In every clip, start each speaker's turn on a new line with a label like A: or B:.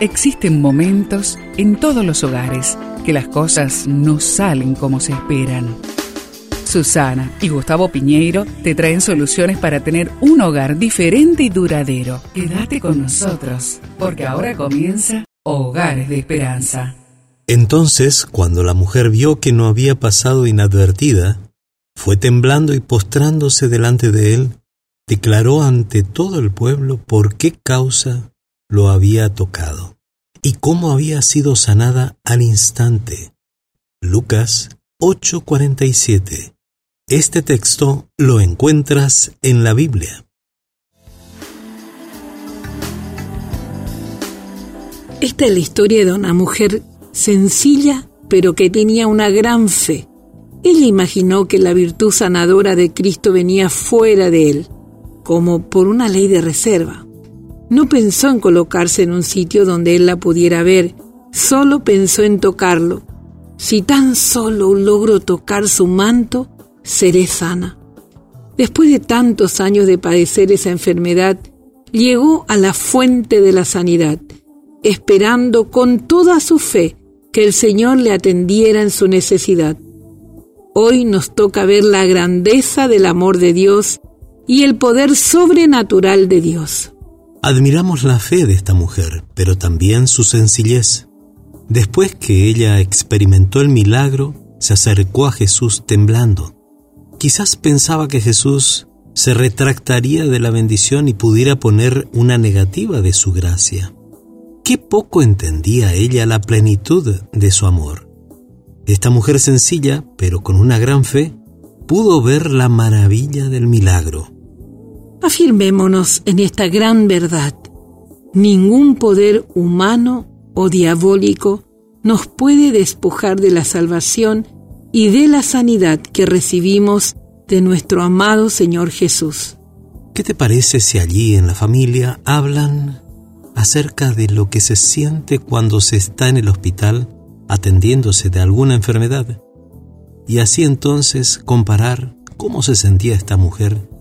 A: Existen momentos en todos los hogares que las cosas no salen como se esperan. Susana y Gustavo Piñeiro te traen soluciones para tener un hogar diferente y duradero. Quédate con nosotros, porque ahora comienza Hogares de Esperanza.
B: Entonces, cuando la mujer vio que no había pasado inadvertida, fue temblando y postrándose delante de él, declaró ante todo el pueblo por qué causa lo había tocado y cómo había sido sanada al instante. Lucas 8:47. Este texto lo encuentras en la Biblia.
C: Esta es la historia de una mujer sencilla, pero que tenía una gran fe. Ella imaginó que la virtud sanadora de Cristo venía fuera de él, como por una ley de reserva. No pensó en colocarse en un sitio donde él la pudiera ver, solo pensó en tocarlo. Si tan solo logro tocar su manto, seré sana. Después de tantos años de padecer esa enfermedad, llegó a la fuente de la sanidad, esperando con toda su fe que el Señor le atendiera en su necesidad. Hoy nos toca ver la grandeza del amor de Dios y el poder sobrenatural de Dios.
B: Admiramos la fe de esta mujer, pero también su sencillez. Después que ella experimentó el milagro, se acercó a Jesús temblando. Quizás pensaba que Jesús se retractaría de la bendición y pudiera poner una negativa de su gracia. Qué poco entendía ella la plenitud de su amor. Esta mujer sencilla, pero con una gran fe, pudo ver la maravilla del milagro.
C: Afirmémonos en esta gran verdad. Ningún poder humano o diabólico nos puede despojar de la salvación y de la sanidad que recibimos de nuestro amado Señor Jesús.
B: ¿Qué te parece si allí en la familia hablan acerca de lo que se siente cuando se está en el hospital atendiéndose de alguna enfermedad? Y así entonces comparar cómo se sentía esta mujer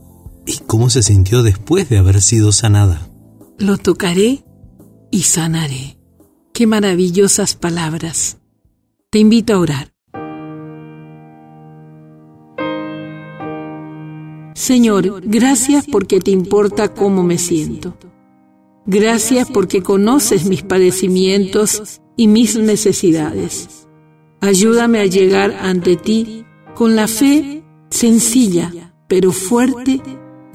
B: ¿Y cómo se sintió después de haber sido sanada?
C: Lo tocaré y sanaré. Qué maravillosas palabras. Te invito a orar. Señor, gracias porque te importa cómo me siento. Gracias porque conoces mis padecimientos y mis necesidades. Ayúdame a llegar ante ti con la fe sencilla, pero fuerte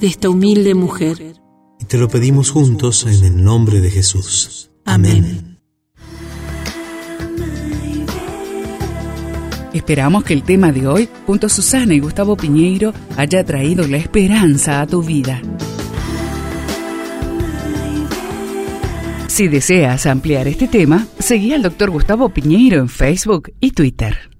C: de esta humilde mujer.
B: Y te lo pedimos juntos en el nombre de Jesús. Amén.
A: Esperamos que el tema de hoy, junto a Susana y Gustavo Piñeiro, haya traído la esperanza a tu vida. Si deseas ampliar este tema, seguí al Dr. Gustavo Piñeiro en Facebook y Twitter.